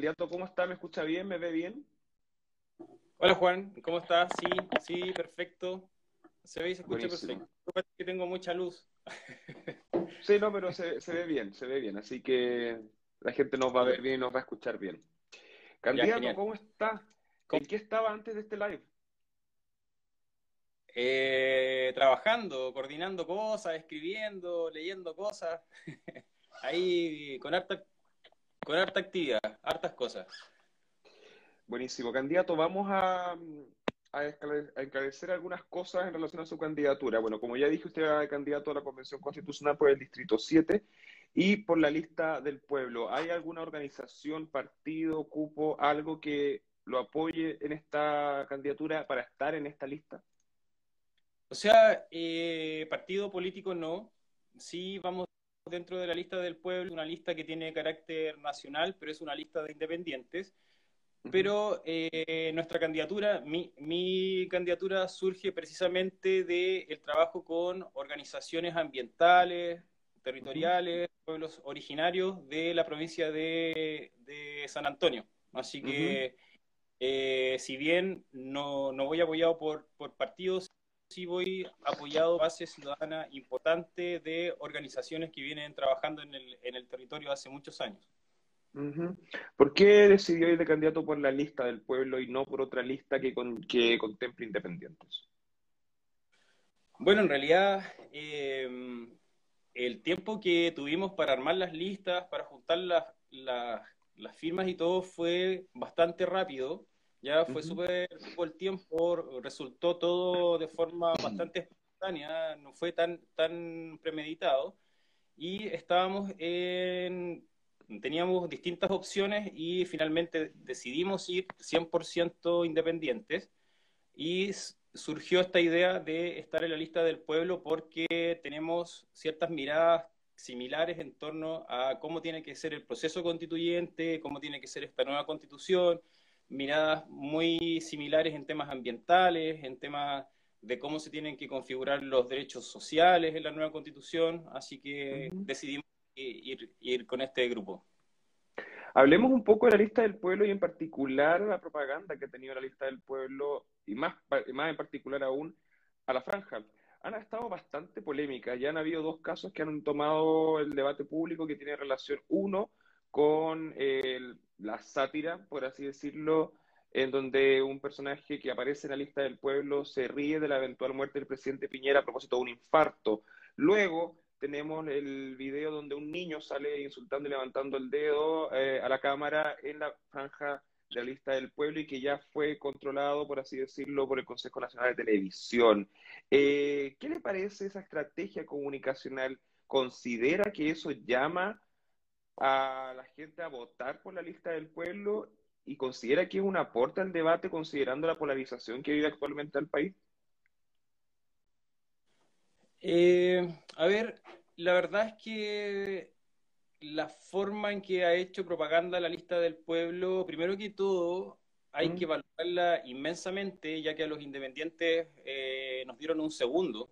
candidato, ¿cómo está? ¿Me escucha bien? ¿Me ve bien? Hola Juan, ¿cómo estás? Sí, sí, perfecto. Se ve y se escucha Buenísimo. perfecto. que tengo mucha luz. Sí, no, pero se, se ve bien, se ve bien. Así que la gente nos va a ver bien y nos va a escuchar bien. Candidato. ¿cómo está? ¿En qué estaba antes de este live? Eh, trabajando, coordinando cosas, escribiendo, leyendo cosas. Ahí con harta, con harta actividad, hartas cosas. Buenísimo. Candidato, vamos a, a esclarecer algunas cosas en relación a su candidatura. Bueno, como ya dije, usted era candidato a la Convención Constitucional por el Distrito 7 y por la lista del pueblo. ¿Hay alguna organización, partido, cupo, algo que lo apoye en esta candidatura para estar en esta lista? O sea, eh, partido político no. Sí vamos dentro de la lista del pueblo, una lista que tiene carácter nacional, pero es una lista de independientes. Pero eh, nuestra candidatura, mi, mi candidatura surge precisamente del trabajo con organizaciones ambientales, territoriales, pueblos originarios de la provincia de, de San Antonio. Así que, eh, si bien no, no voy apoyado por, por partidos, sí voy apoyado base ciudadana importante de organizaciones que vienen trabajando en el, en el territorio hace muchos años. ¿Por qué decidió ir de candidato por la lista del pueblo y no por otra lista que, con- que contemple independientes? Bueno, en realidad, eh, el tiempo que tuvimos para armar las listas, para juntar las, las, las firmas y todo fue bastante rápido. Ya fue Ujú. súper poco el tiempo, resultó todo de forma bastante espontánea, no fue tan, tan premeditado. Y estábamos en, teníamos distintas opciones y finalmente decidimos ir 100% independientes. Y surgió esta idea de estar en la lista del pueblo porque tenemos ciertas miradas similares en torno a cómo tiene que ser el proceso constituyente, cómo tiene que ser esta nueva constitución, miradas muy similares en temas ambientales, en temas de cómo se tienen que configurar los derechos sociales en la nueva constitución, así que Ujú. decidimos ir, ir con este grupo. Hablemos un poco de la lista del pueblo y en particular la propaganda que ha tenido la lista del pueblo y más, más en particular aún a la franja. Han estado bastante polémicas, ya han habido dos casos que han tomado el debate público que tiene relación, uno, con el- la sátira, por así decirlo, en donde un personaje que aparece en la lista del pueblo se ríe de la eventual muerte del presidente Piñera a propósito de un infarto. Luego tenemos el video donde un niño sale insultando y levantando el dedo eh, a la cámara en la franja de la lista del pueblo y que ya fue controlado, por así decirlo, por el Consejo Nacional de Televisión. Eh, ¿qué le parece esa estrategia comunicacional? ¿Considera que eso llama a la gente a votar por la lista del pueblo y considera que es un aporte al debate considerando la polarización que vive actualmente el país? Eh, a ver, la verdad es que la forma en que ha hecho propaganda la lista del pueblo, primero que todo, hay Mm. que valorarla inmensamente, ya que a los independientes eh, nos dieron un segundo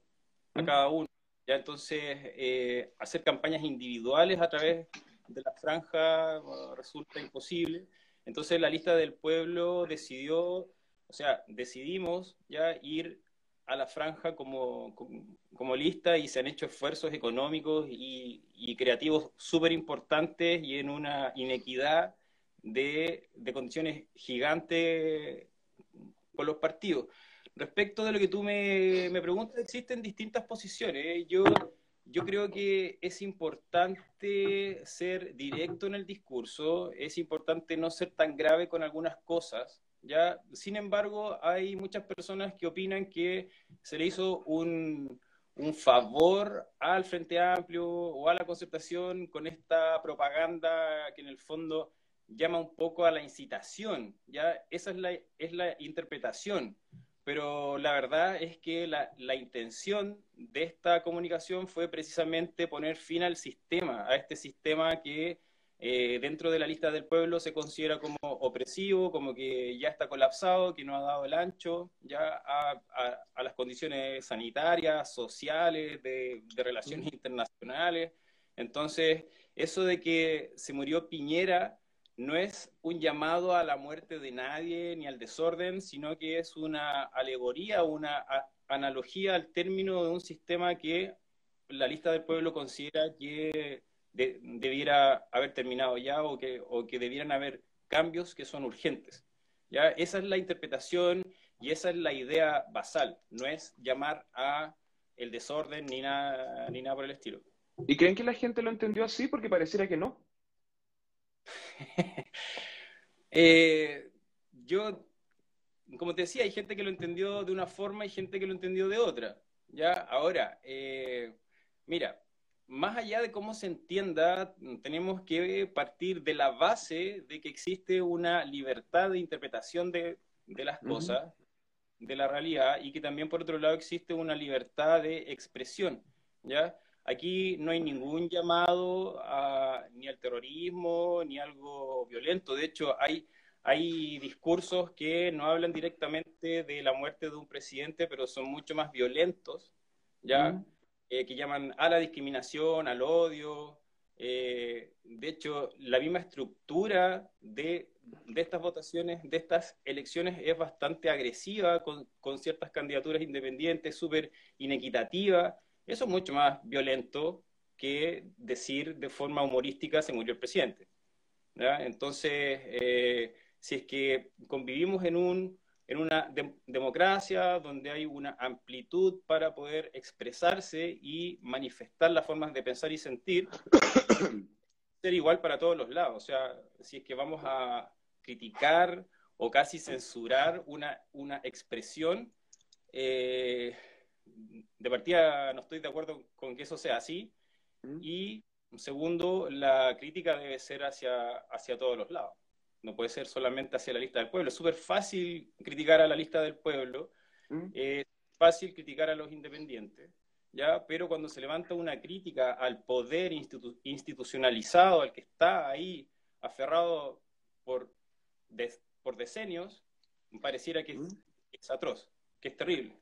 a Mm. cada uno. Ya entonces, eh, hacer campañas individuales a través de la franja resulta imposible. Entonces, la lista del pueblo decidió, o sea, decidimos ya ir a la franja como, como, lista y se han hecho esfuerzos económicos y, creativos súper importantes y en una inequidad de, de condiciones gigantes con los partidos. Respecto de lo que tú me, me preguntas, existen distintas posiciones. Yo, yo creo que es importante ser directo en el discurso, es importante no ser tan grave con algunas cosas. ¿ya? Sin embargo, hay muchas personas que opinan que se le hizo un, un favor al Frente Amplio o a la concertación con esta propaganda que en el fondo llama un poco a la incitación. ¿ya? Esa es la, es la interpretación pero la verdad es que la, la, intención de esta comunicación fue precisamente poner fin al sistema, a este sistema que eh, dentro de la lista del pueblo se considera como opresivo, como que ya está colapsado, que no ha dado el ancho ya a, a, a las condiciones sanitarias, sociales, de, de relaciones internacionales. Entonces, eso de que se murió Piñera no es un llamado a la muerte de nadie ni al desorden, sino que es una alegoría, una analogía al término de un sistema que la lista del pueblo considera que debiera haber terminado ya o que, o que debieran haber cambios que son urgentes. ¿ya? Esa es la interpretación y esa es la idea basal, no es llamar a el desorden ni nada, ni nada por el estilo. ¿Y creen que la gente lo entendió así? Porque pareciera que no. Eh, yo, como te decía, hay gente que lo entendió de una forma y gente que lo entendió de otra. ¿ya? Ahora, eh, mira, más allá de cómo se entienda, tenemos que partir de la base de que existe una libertad de interpretación de, las cosas, de la realidad, y que también, por otro lado, existe una libertad de expresión. ¿ya? Aquí no hay ningún llamado ni al terrorismo ni algo violento. De hecho, hay, hay discursos que no hablan directamente de la muerte de un presidente, pero son mucho más violentos, ¿ya? Eh, que llaman a la discriminación, al odio. Eh, de hecho, la misma estructura de, de, estas votaciones, de estas elecciones, es bastante agresiva con, con ciertas candidaturas independientes, súper inequitativa. Eso es mucho más violento que decir de forma humorística se murió el presidente. Entonces, eh, si es que convivimos en, un, en una democracia donde hay una amplitud para poder expresarse y manifestar las formas de pensar y sentir, ser igual para todos los lados. O sea, si es que vamos a criticar o casi censurar una, una expresión, eh, de partida no estoy de acuerdo con que eso sea así. Mm. Y segundo, la crítica debe ser hacia, hacia todos los lados. No puede ser solamente hacia la lista del pueblo. Es súper fácil criticar a la lista del pueblo, mm. es fácil criticar a los independientes, ¿ya? Pero cuando se levanta una crítica al poder institucionalizado, al que está ahí aferrado por, por decenios, pareciera que mm. es atroz, que es terrible.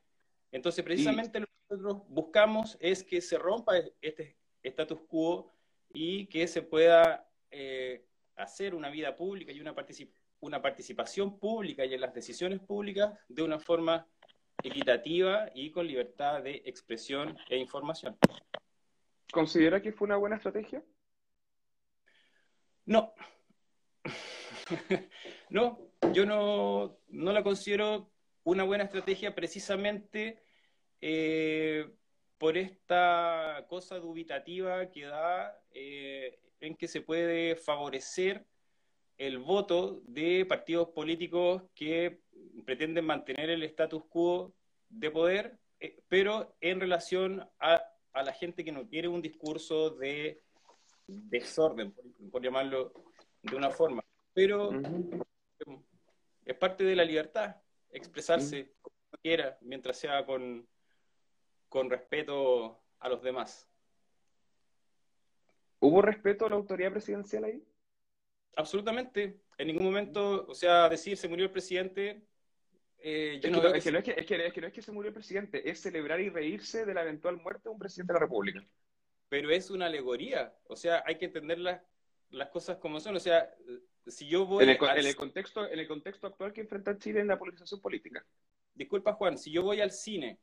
Entonces, precisamente lo que nosotros buscamos es que se rompa este status quo y que se pueda eh, hacer una vida pública y una, una participación pública y en las decisiones públicas de una forma equitativa y con libertad de expresión e información. ¿Considera que fue una buena estrategia? No. no, yo no, no la considero una buena estrategia precisamente eh, por esta cosa dubitativa que da eh, en que se puede favorecer el voto de partidos políticos que pretenden mantener el status quo de poder, eh, pero en relación a, la gente que no quiere un discurso de desorden, por, llamarlo de una forma. Pero es parte de la libertad expresarse como quiera, mientras sea con, con respeto a los demás. ¿Hubo respeto a la autoridad presidencial ahí? Absolutamente. En ningún momento, o sea, decir se murió el presidente. es, que no, es, que, no es que se murió el presidente, es celebrar y reírse de la eventual muerte de un presidente de la República. Pero es una alegoría, o sea, hay que entender las, las cosas como son. O sea, si yo voy en el, contexto, en el contexto actual que enfrenta Chile en la politización política. Disculpa, Juan, si yo voy al cine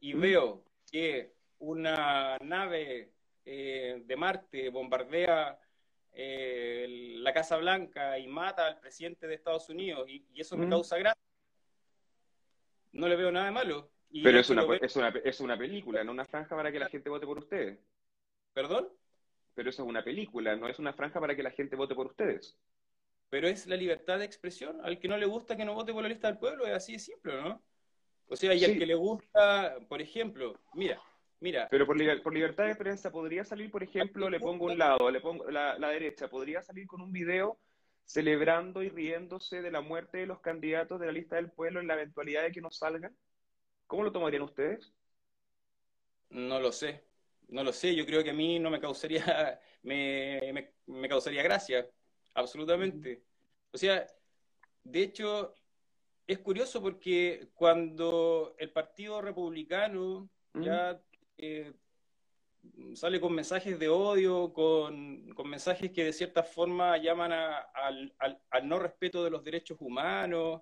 y veo que una nave eh, de Marte bombardea eh, la Casa Blanca y mata al presidente de Estados Unidos y, eso me causa gracia, no le veo nada de malo. Pero es una, es, una, es una película, no una franja para que la gente vote por ustedes. ¿Perdón? Pero eso es una película, no es una franja para que la gente vote por ustedes pero es la libertad de expresión. Al que no le gusta que no vote por la lista del pueblo, es así de simple, ¿no? O sea, y al que le gusta, por ejemplo, mira, mira. Pero por, libertad de prensa podría salir, por ejemplo, le pongo un lado, le pongo la, derecha, podría salir con un video celebrando y riéndose de la muerte de los candidatos de la lista del pueblo en la eventualidad de que no salgan. ¿Cómo lo tomarían ustedes? No lo sé, no lo sé. Yo creo que a mí no me causaría, me, me causaría gracia absolutamente. O sea, de hecho, es curioso porque cuando el Partido Republicano ya eh, sale con mensajes de odio, con, mensajes que de cierta forma llaman al, no respeto de los derechos humanos,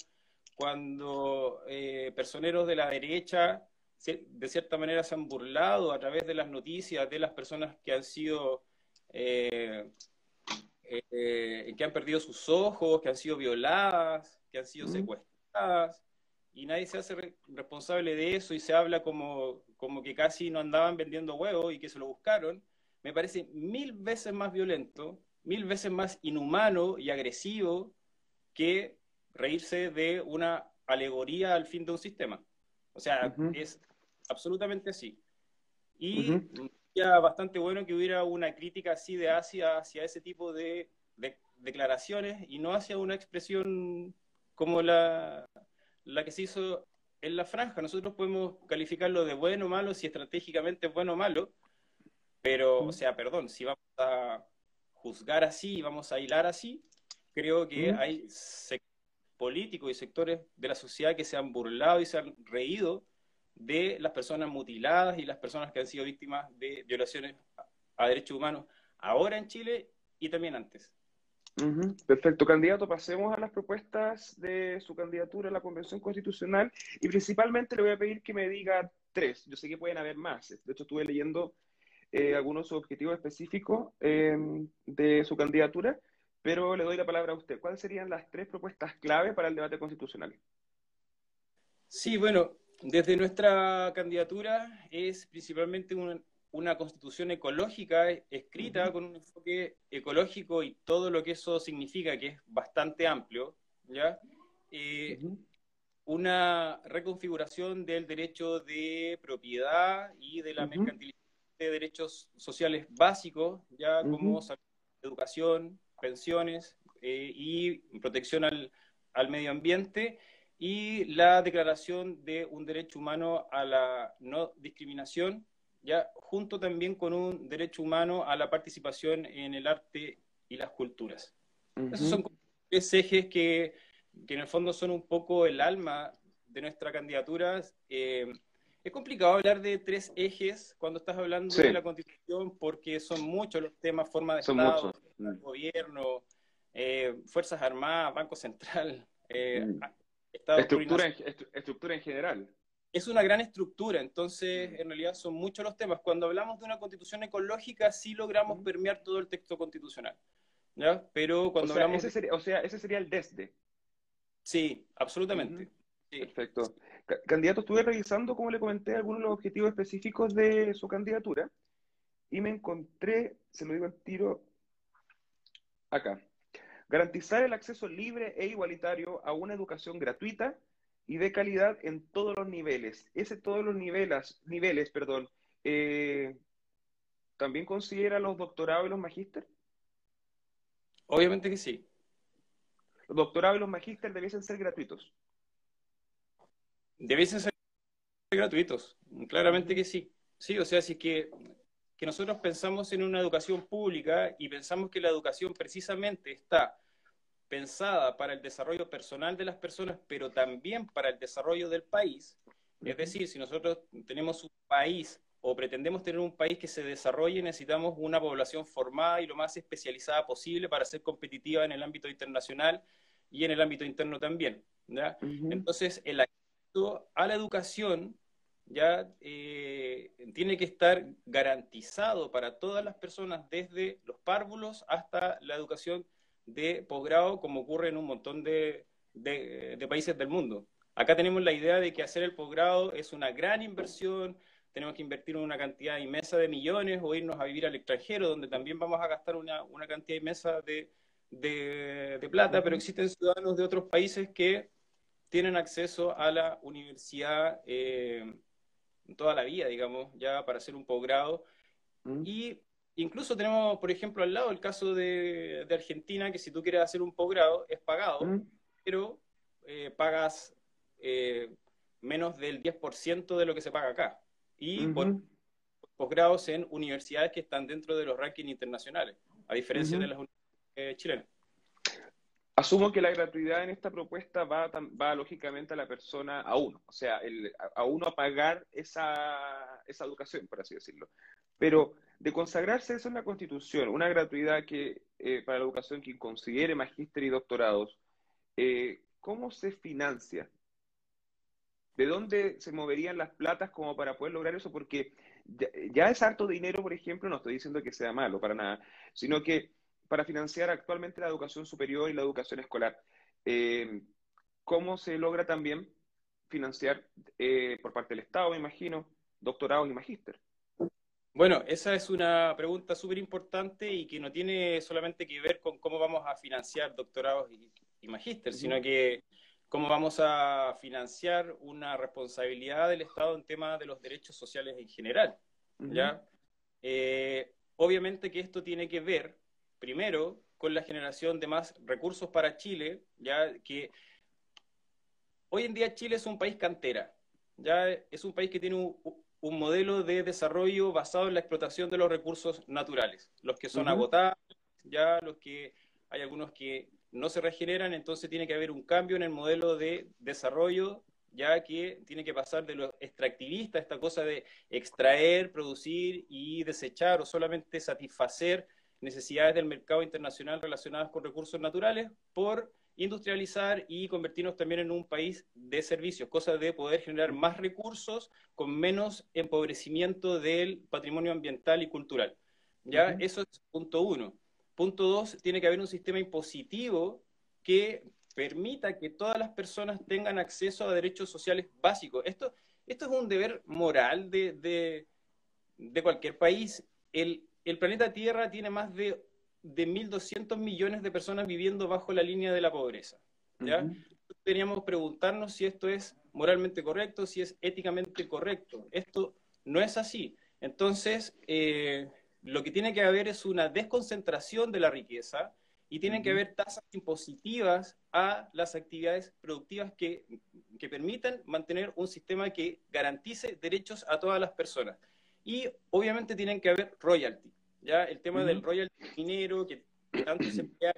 cuando eh, personeros de la derecha de cierta manera se han burlado a través de las noticias de las personas que han sido, eh, eh, que han perdido sus ojos, que han sido violadas, que han sido secuestradas, y nadie se hace responsable de eso y se habla como, como que casi no andaban vendiendo huevos y que se lo buscaron, me parece mil veces más violento, mil veces más inhumano y agresivo que reírse de una alegoría al fin de un sistema. O sea, es absolutamente así. Y sería bastante bueno que hubiera una crítica así de Asia hacia ese tipo de, declaraciones y no hacia una expresión como la, la que se hizo en la franja. Nosotros podemos calificarlo de bueno o malo, si estratégicamente es bueno o malo, pero, o sea, perdón, si vamos a juzgar así, vamos a hilar así, creo que hay políticos y sectores de la sociedad que se han burlado y se han reído de las personas mutiladas y las personas que han sido víctimas de violaciones a derechos humanos ahora en Chile y también antes. Perfecto, candidato. Pasemos a las propuestas de su candidatura a la Convención Constitucional y principalmente le voy a pedir que me diga tres. Yo sé que pueden haber más. De hecho, estuve leyendo eh, algunos objetivos específicos em, de su candidatura, pero le doy la palabra a usted. ¿Cuáles serían las tres propuestas clave para el debate constitucional? Sí, bueno, desde nuestra candidatura es principalmente una, constitución ecológica escrita con un enfoque ecológico y todo lo que eso significa, que es bastante amplio, ¿ya? Eh, una reconfiguración del derecho de propiedad y de la mercantilización de derechos sociales básicos, ya como salud, educación, pensiones eh, y protección al, al medio ambiente y la declaración de un derecho humano a la no discriminación, ya junto también con un derecho humano a la participación en el arte y las culturas. Esos son tres ejes que, que, en el fondo son un poco el alma de nuestra candidatura. Eh, es complicado hablar de tres ejes cuando estás hablando de la Constitución porque son muchos los temas, forma de Estado, gobierno, eh, Fuerzas Armadas, Banco Central, eh, estructura, en, estructura en general. Es una gran estructura, entonces en realidad son muchos los temas. Cuando hablamos de una constitución ecológica, sí logramos permear todo el texto constitucional. ¿ya? Pero cuando o sea, hablamos. Ese sería, o sea, ese sería el desde. Sí, absolutamente. Perfecto. Candidato, estuve revisando, como le comenté, algunos de los objetivos específicos de su candidatura y me encontré, se lo digo al tiro, acá. Garantizar el acceso libre e igualitario a una educación gratuita y de calidad en todos los niveles. Ese todos los niveles, niveles perdón, eh, ¿también considera los doctorados y los magíster? Obviamente que sí. ¿Los doctorados y los magíster debiesen ser gratuitos? Debiesen ser gratuitos, claramente que sí. Sí, o sea, si que, que nosotros pensamos en una educación pública y pensamos que la educación precisamente está pensada para el desarrollo personal de las personas, pero también para el desarrollo del país. Es decir, si nosotros tenemos un país o pretendemos tener un país que se desarrolle, necesitamos una población formada y lo más especializada posible para ser competitiva en el ámbito internacional y en el ámbito interno también. Entonces, el acceso a la educación ya eh, tiene que estar garantizado para todas las personas, desde los párvulos hasta la educación de posgrado como ocurre en un montón de, países del mundo. Acá tenemos la idea de que hacer el posgrado es una gran inversión, tenemos que invertir una cantidad inmensa de millones o irnos a vivir al extranjero, donde también vamos a gastar una, cantidad inmensa de, de, plata, pero existen ciudadanos de otros países que tienen acceso a la universidad eh, toda la vida, digamos, ya para hacer un posgrado. Y Incluso tenemos, por ejemplo, al lado el caso de, Argentina, que si tú quieres hacer un posgrado es pagado, pero eh, pagas eh, menos del 10% de lo que se paga acá. Y por posgrados en universidades que están dentro de los rankings internacionales, a diferencia de las universidades chilenas. Asumo que la gratuidad en esta propuesta va, lógicamente a la persona, a uno, o sea, a uno a pagar esa, educación, por así decirlo. Pero de consagrarse eso en la Constitución, una gratuidad que eh, para la educación que considere magíster y doctorados, eh, ¿cómo se financia? ¿De dónde se moverían las platas como para poder lograr eso? Porque ya, es harto dinero, por ejemplo, no estoy diciendo que sea malo para nada, sino que para financiar actualmente la educación superior y la educación escolar, eh, ¿cómo se logra también financiar por parte del Estado, me imagino, doctorados y magíster? Bueno, esa es una pregunta súper importante y que no tiene solamente que ver con cómo vamos a financiar doctorados y, magíster, sino que cómo vamos a financiar una responsabilidad del Estado en temas de los derechos sociales en general. ¿ya? Eh, obviamente que esto tiene que ver, primero, con la generación de más recursos para Chile, ya que hoy en día Chile es un país cantera, ya es un país que tiene un, un modelo de desarrollo basado en la explotación de los recursos naturales, los que son agotados, ya los que hay algunos que no se regeneran, entonces tiene que haber un cambio en el modelo de desarrollo, ya que tiene que pasar de lo extractivista, esta cosa de extraer, producir y desechar o solamente satisfacer necesidades del mercado internacional relacionadas con recursos naturales, por industrializar y convertirnos también en un país de servicios, cosa de poder generar más recursos con menos empobrecimiento del patrimonio ambiental y cultural. ¿Ya? Eso es punto uno. Punto dos, tiene que haber un sistema impositivo que permita que todas las personas tengan acceso a derechos sociales básicos. Esto, esto es un deber moral de, de, cualquier país. El, el planeta Tierra tiene más de de 1.200 millones de personas viviendo bajo la línea de la pobreza. ¿ya? Teníamos que preguntarnos si esto es moralmente correcto, si es éticamente correcto. Esto no es así. Entonces, eh, lo que tiene que haber es una desconcentración de la riqueza y tienen que haber tasas impositivas a las actividades productivas que, que permitan mantener un sistema que garantice derechos a todas las personas. Y obviamente tienen que haber royalty. Ya el tema del royalty minero, que tanto se emplea,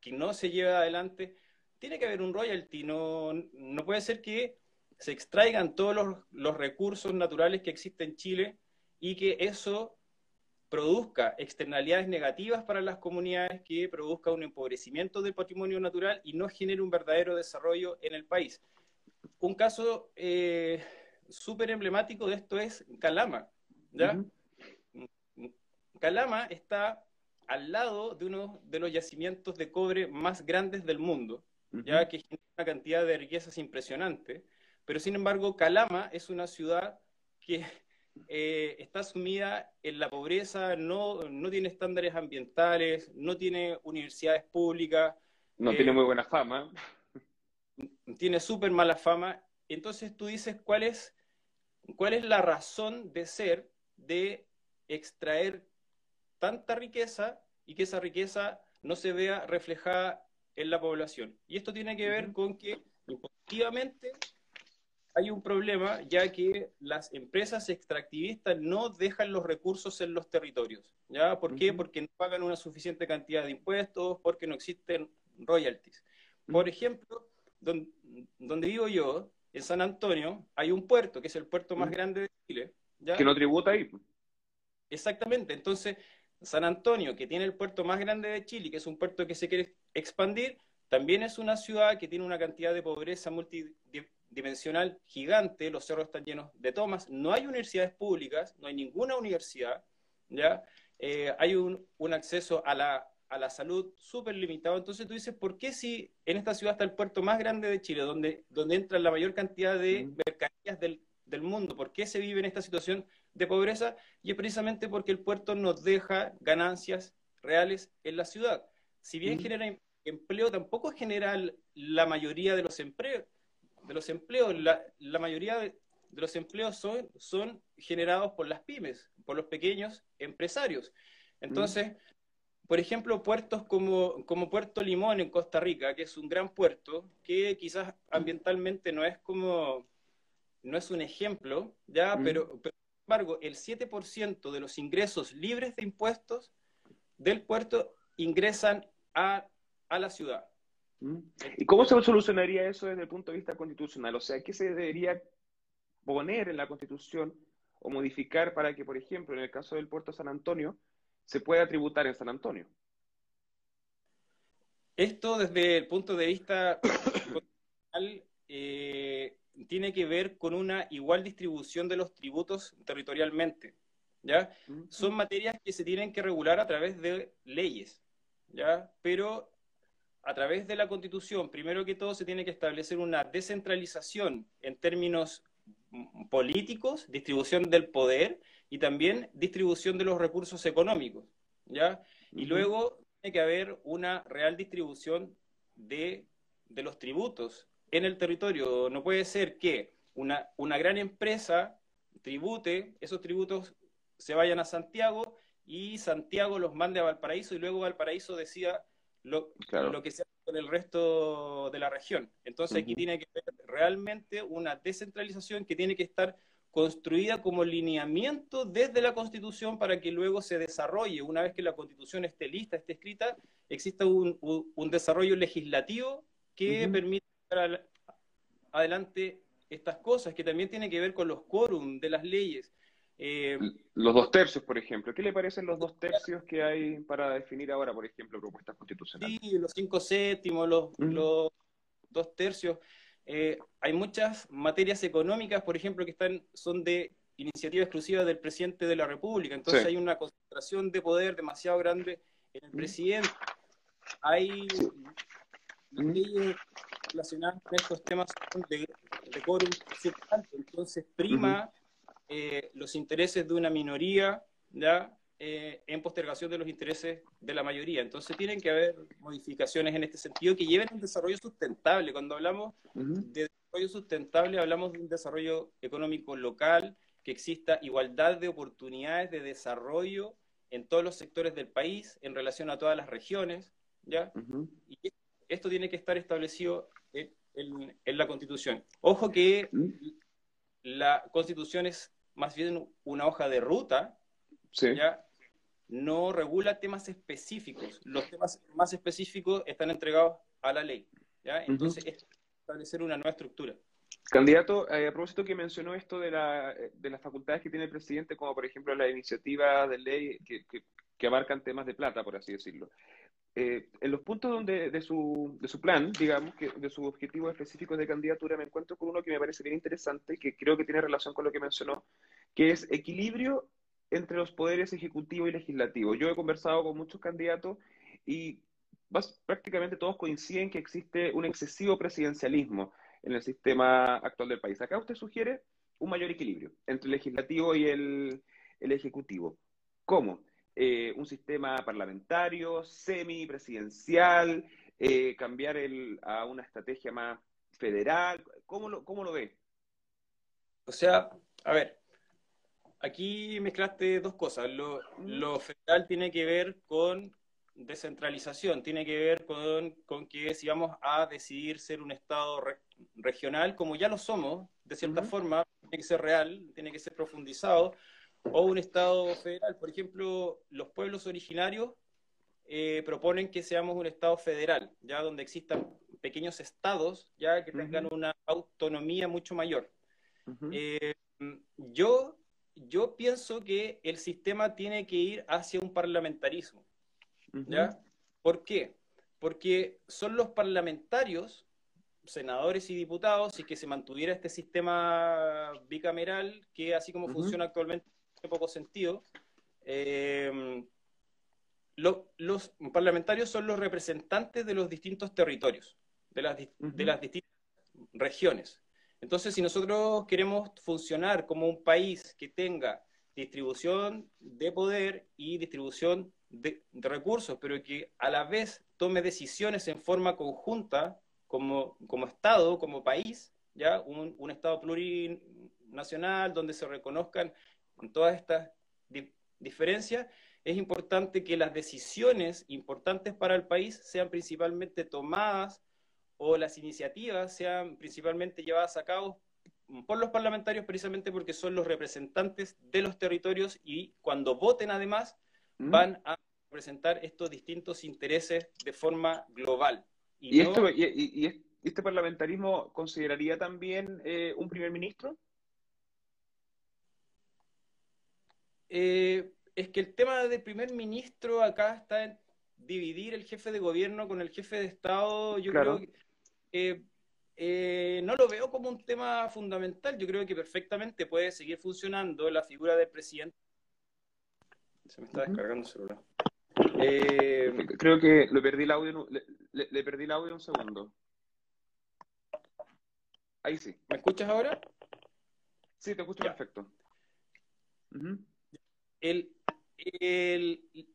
que no se lleva adelante, tiene que haber un royalty. No, no puede ser que se extraigan todos los, los recursos naturales que existen en Chile y que eso produzca externalidades negativas para las comunidades, que produzca un empobrecimiento del patrimonio natural y no genere un verdadero desarrollo en el país. Un caso eh, súper emblemático de esto es Calama. ¿ya? Calama está al lado de uno de los yacimientos de cobre más grandes del mundo, ya que genera una cantidad de riquezas impresionante, pero sin embargo Calama es una ciudad que eh, está sumida en la pobreza, no, no, tiene estándares ambientales, no tiene universidades públicas. No tiene eh, muy buena fama. Tiene súper mala fama. Entonces tú dices, ¿cuál es, ¿cuál es la razón de ser de extraer tanta riqueza y que esa riqueza no se vea reflejada en la población. Y esto tiene que ver con que efectivamente hay un problema, ya que las empresas extractivistas no dejan los recursos en los territorios. ¿ya? ¿Por qué? Porque no pagan una suficiente cantidad de impuestos, porque no existen royalties. Por ejemplo, donde, donde vivo yo, en San Antonio, hay un puerto, que es el puerto más grande de Chile. ¿ya? Que no tributa ahí. Exactamente. Entonces, San Antonio, que tiene el puerto más grande de Chile, que es un puerto que se quiere expandir, también es una ciudad que tiene una cantidad de pobreza multidimensional gigante, los cerros están llenos de tomas, no hay universidades públicas, no hay ninguna universidad, ¿ya? Eh, hay un, acceso a la, a la salud súper limitado. Entonces tú dices, ¿por qué si en esta ciudad está el puerto más grande de Chile, donde, donde entra la mayor cantidad de mercancías del, del mundo, por qué se vive en esta situación de pobreza y es precisamente porque el puerto nos deja ganancias reales en la ciudad. Si bien mm. genera em-, empleo, tampoco genera la mayoría de los empleos. De los empleos, la, la mayoría de, los empleos son, son generados por las pymes, por los pequeños empresarios. Entonces, mm. por ejemplo, puertos como, como Puerto Limón en Costa Rica, que es un gran puerto, que quizás ambientalmente no es como, no es un ejemplo, ya, mm. pero embargo, el 7% de los ingresos libres de impuestos del puerto ingresan a, la ciudad. ¿Mm? ¿Y cómo se solucionaría eso desde el punto de vista constitucional? O sea, ¿qué se debería poner en la Constitución o modificar para que, por ejemplo, en el caso del puerto San Antonio, se pueda tributar en San Antonio? Esto desde el punto de vista constitucional eh, tiene que ver con una igual distribución de los tributos territorialmente. ¿ya? Son materias que se tienen que regular a través de leyes, ¿ya? Pero a través de la Constitución, primero que todo, se tiene que establecer una descentralización en términos políticos, distribución del poder y también distribución de los recursos económicos, ¿ya? Y luego tiene que haber una real distribución de, de, los tributos en el territorio. No puede ser que una, una gran empresa tribute, esos tributos se vayan a Santiago y Santiago los mande a Valparaíso y luego Valparaíso decida lo, lo que se hace con el resto de la región. Entonces aquí tiene que haber realmente una descentralización que tiene que estar construida como lineamiento desde la Constitución para que luego se desarrolle, una vez que la Constitución esté lista, esté escrita, exista un, un, desarrollo legislativo que adelante estas cosas, que también tiene que ver con los quórum de las leyes, eh, los dos tercios, por ejemplo. ¿Qué le parecen los dos tercios que hay para definir ahora, por ejemplo, propuestas constitucionales? Sí, los cinco séptimos, los, los dos tercios. Eh, hay muchas materias económicas, por ejemplo, que están son de iniciativa exclusiva del presidente de la República. Entonces hay una concentración de poder demasiado grande en el presidente. Hay leyes relacionadas con estos temas de, de quórum Entonces prima eh, los intereses de una minoría ¿ya? Eh, en postergación de los intereses de la mayoría. Entonces tienen que haber modificaciones en este sentido que lleven a un desarrollo sustentable. Cuando hablamos de desarrollo sustentable, hablamos de un desarrollo económico local, que exista igualdad de oportunidades de desarrollo en todos los sectores del país en relación a todas las regiones, ¿ya? Y esto tiene que estar establecido en, en la Constitución. Ojo que la Constitución es más bien una hoja de ruta, ¿ya? no regula temas específicos. Los temas más específicos están entregados a la ley. ¿ya? Entonces, es establecer una nueva estructura. Candidato, eh, a propósito que mencionó esto de, la, de las facultades que tiene el presidente, como por ejemplo la iniciativa de ley que, que, abarcan temas de plata, por así decirlo. Eh, en los puntos donde de su, de su plan, digamos, que de sus objetivos específicos de candidatura, me encuentro con uno que me parece bien interesante, que creo que tiene relación con lo que mencionó, que es equilibrio entre los poderes ejecutivo y legislativo. Yo he conversado con muchos candidatos y prácticamente todos coinciden que existe un excesivo presidencialismo en el sistema actual del país. Acá usted sugiere un mayor equilibrio entre el legislativo y el, el ejecutivo. ¿Cómo? Eh, un sistema parlamentario, semipresidencial, eh, cambiar el, a una estrategia más federal. ¿Cómo lo, cómo lo ve? O sea, a ver, aquí mezclaste dos cosas. Lo, federal tiene que ver con descentralización, tiene que ver con, con, que si vamos a decidir ser un Estado regional, como ya lo somos, de cierta forma, tiene que ser real, tiene que ser profundizado, o un Estado federal. Por ejemplo, los pueblos originarios eh, proponen que seamos un Estado federal, ya donde existan pequeños estados, ya que tengan una autonomía mucho mayor. Eh, yo, yo pienso que el sistema tiene que ir hacia un parlamentarismo. ¿ya? ¿Por qué? Porque son los parlamentarios, senadores y diputados, y que se mantuviera este sistema bicameral, que así como funciona actualmente, poco sentido. Eh, los parlamentarios son los representantes de los distintos territorios, de las, de las distintas regiones. Entonces, si nosotros queremos funcionar como un país que tenga distribución de poder y distribución de, recursos, pero que a la vez tome decisiones en forma conjunta como, como Estado, como país, ya un, un Estado plurinacional donde se reconozcan con todas estas diferencias, es importante que las decisiones importantes para el país sean principalmente tomadas o las iniciativas sean principalmente llevadas a cabo por los parlamentarios precisamente porque son los representantes de los territorios y cuando voten además mm. van a representar estos distintos intereses de forma global. ¿Y, esto, y, este parlamentarismo consideraría también eh, un primer ministro? Eh, es que el tema del primer ministro acá está en dividir el jefe de gobierno con el jefe de Estado. Yo creo que eh, no lo veo como un tema fundamental. Yo creo que perfectamente puede seguir funcionando la figura del presidente. Se me está descargando el celular. Eh, creo que le perdí el audio, le, perdí el audio un segundo. Ahí sí. ¿Me escuchas ahora? Sí, te escucho perfecto. El,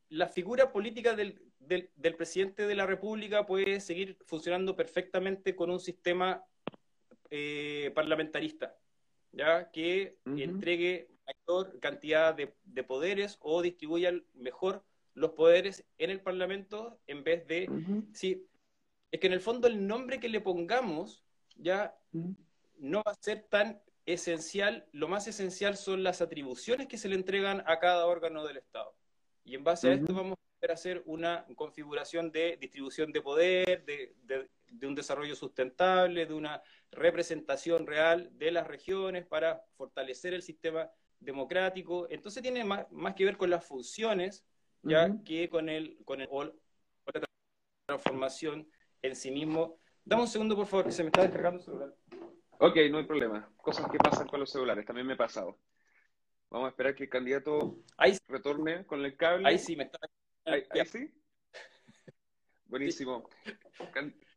la figura política del, del, presidente de la República puede seguir funcionando perfectamente con un sistema eh, parlamentarista, ya que entregue mayor cantidad de, poderes o distribuya mejor los poderes en el Parlamento en vez de... Sí, es que en el fondo el nombre que le pongamos ya no va a ser tan esencial, lo más esencial son las atribuciones que se le entregan a cada órgano del Estado. Y en base a esto vamos hacer una configuración de distribución de poder, de, un desarrollo sustentable, de una representación real de las regiones para fortalecer el sistema democrático. Entonces tiene más, que ver con las funciones ya que con el con el con la transformación en sí mismo. Dame un segundo, por favor, que se me está descargando el celular. Ok, no hay problema. Cosas que pasan con los celulares, también me ha pasado. Vamos a esperar que el candidato retorne con el cable. Ahí sí me está Ahí, sí. Buenísimo.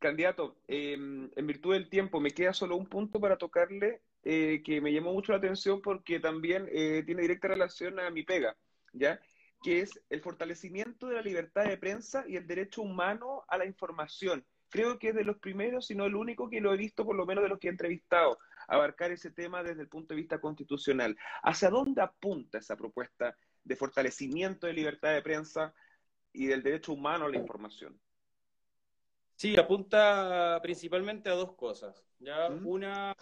candidato, em, en virtud del tiempo, me queda solo un punto para tocarle eh, que me llamó mucho la atención porque también eh, tiene directa relación a mi pega, ¿ya? Que es el fortalecimiento de la libertad de prensa y el derecho humano a la información. Creo que es de los primeros, si no el único que lo he visto, por lo menos de los que he entrevistado, abarcar ese tema desde el punto de vista constitucional. ¿Hacia dónde apunta esa propuesta de fortalecimiento de libertad de prensa, y del derecho humano a la información. Sí, apunta principalmente a dos cosas. ¿ya? Una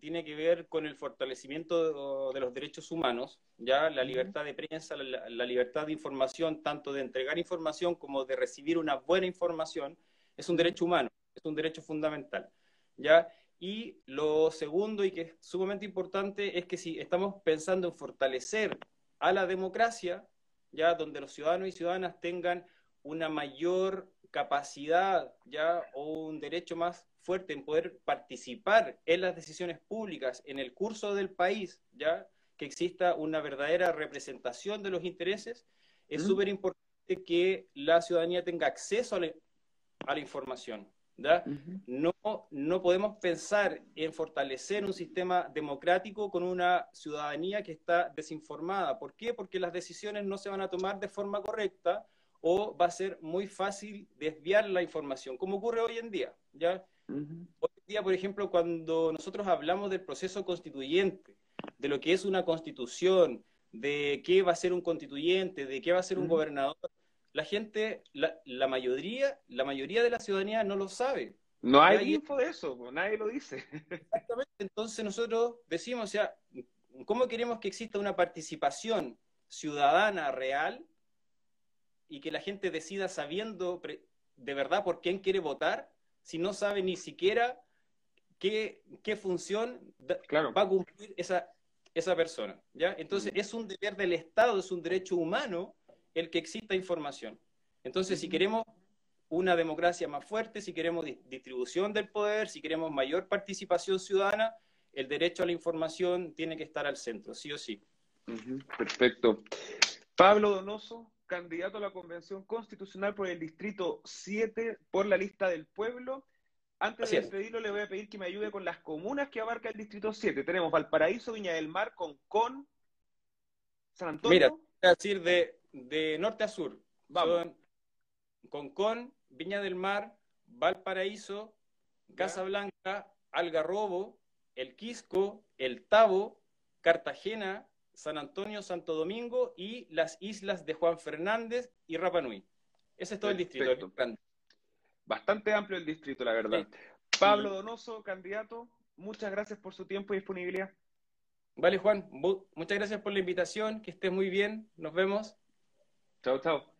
tiene que ver con el fortalecimiento de, los derechos humanos, ya la libertad de prensa, la, libertad de información, tanto de entregar información como de recibir una buena información, es un derecho humano, es un derecho fundamental. ¿ya? Y lo segundo, y que es sumamente importante, es que si estamos pensando en fortalecer a la democracia, ya donde los ciudadanos y ciudadanas tengan una mayor capacidad ya o un derecho más fuerte en poder participar en las decisiones públicas en el curso del país, ya que exista una verdadera representación de los intereses, es súper importante que la ciudadanía tenga acceso a la, información. no, no podemos pensar en fortalecer un sistema democrático con una ciudadanía que está desinformada. ¿Por qué? Porque las decisiones no se van a tomar de forma correcta o va a ser muy fácil desviar la información, como ocurre hoy en día. ¿ya? Hoy en día, por ejemplo, cuando nosotros hablamos del proceso constituyente, de lo que es una constitución, de qué va a ser un constituyente, de qué va a ser un gobernador, la gente, la, la, mayoría, la mayoría de la ciudadanía no lo sabe. No hay info de eso, nadie lo dice. Exactamente, entonces nosotros decimos, o sea, ¿cómo queremos que exista una participación ciudadana real y que la gente decida sabiendo de verdad por quién quiere votar si no sabe ni siquiera qué, qué función va a cumplir esa, esa persona? ¿ya? Entonces es un deber del Estado, es un derecho humano el que exista información. Entonces, si queremos una democracia más fuerte, si queremos distribución del poder, si queremos mayor participación ciudadana, el derecho a la información tiene que estar al centro, sí o sí. perfecto. Pablo Donoso, candidato a la Convención Constitucional por el Distrito 7 por la lista del pueblo. Antes de despedirlo, le voy a pedir que me ayude con las comunas que abarca el Distrito 7. Tenemos Valparaíso, Viña del Mar, Concón, San Antonio. Mira, voy a decir de de norte a sur. Son Concón, Viña del Mar, Valparaíso, Casablanca, Algarrobo, El Quisco, El Tabo, Cartagena, San Antonio, Santo Domingo y las islas de Juan Fernández y Rapa Nui. Ese es todo el distrito. Bastante amplio el distrito, la verdad. Pablo Donoso, candidato, muchas gracias por su tiempo y disponibilidad. Vale, Juan, muchas gracias por la invitación, que estés muy bien, nos vemos. Ciao, ciao.